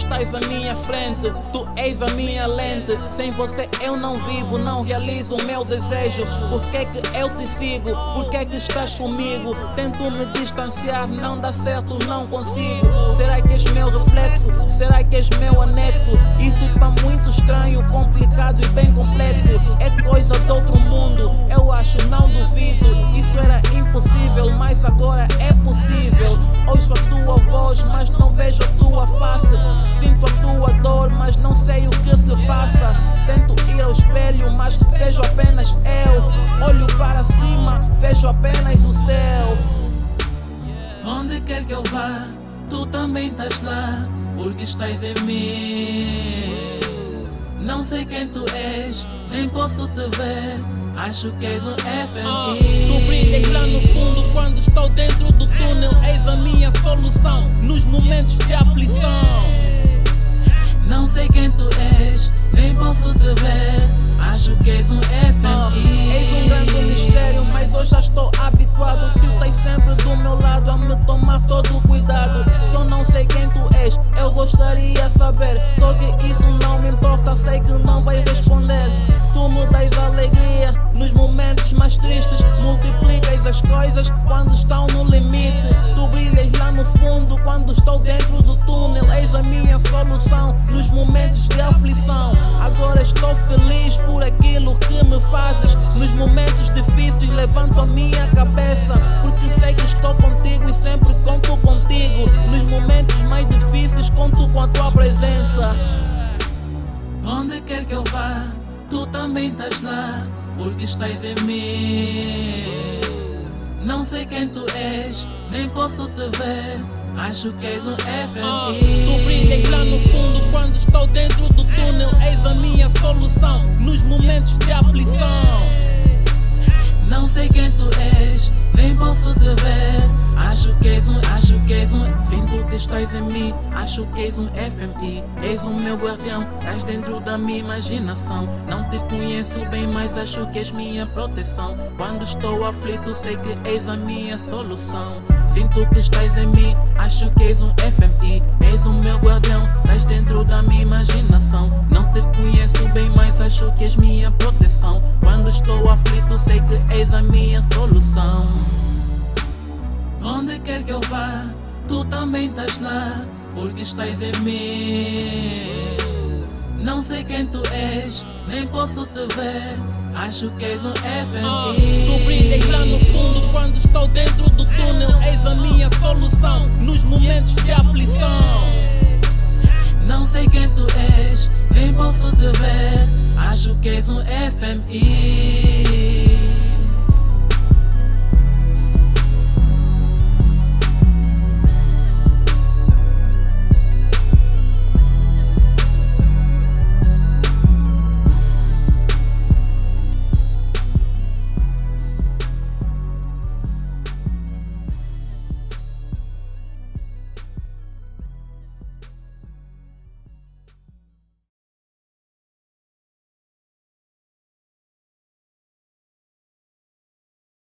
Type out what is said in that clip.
estás à minha frente, tu és a minha lente. Sem você eu não vivo, não realizo o meu desejo. Por que que eu te sigo? Por que que estás comigo? Tento me distanciar, não dá certo, não consigo. Será que és meu reflexo? Será que és meu anexo? Isso tá muito estranho, complicado e bem complexo. É coisa de outro mundo, eu acho, não duvido. Vejo apenas o céu. Onde quer que eu vá, tu também estás lá, porque estás em mim. Não sei quem tu és, nem posso te ver. Acho que és um FMI. tu brilhas lá no fundo quando estou dentro do túnel. És a minha solução nos momentos de aflição. Não sei quem tu és, nem posso te ver. Gostaria saber. Só que isso não me importa, sei que não vais responder. Tu me dás alegria nos momentos mais tristes. Multiplicas as coisas quando estão no limite. Tu brilhas lá no fundo quando estou dentro do túnel. És a minha solução nos momentos de aflição. Agora estou feliz por aquilo que me fazes. Nos momentos difíceis levanto a minha cabeça. Porque sei que estou contigo e sempre conto contigo. Que eu vá, tu também estás lá, porque estás em mim. Não sei quem tu és, nem posso te ver. Acho que és um FMI. tu brilhas lá no fundo quando estou dentro do túnel. És a minha solução estás em mim, acho que és um FMI. És o meu guardião, estás dentro da minha imaginação. Não te conheço bem, mas acho que és minha proteção. Quando estou aflito, sei que és a minha solução. Sinto que estás em mim, acho que és um FMI. És o meu guardião, estás dentro da minha imaginação. Não te conheço bem, mas acho que és minha proteção. Quando estou aflito, sei que és a minha solução. Onde quer que eu vá, tu também estás lá, porque estás em mim. Não sei quem tu és, nem posso te ver. Acho que és um FMI. tu brilhas lá no fundo quando estou dentro do túnel. És a minha solução nos momentos de aflição. Não sei quem tu és, nem posso te ver. Acho que és um FMI.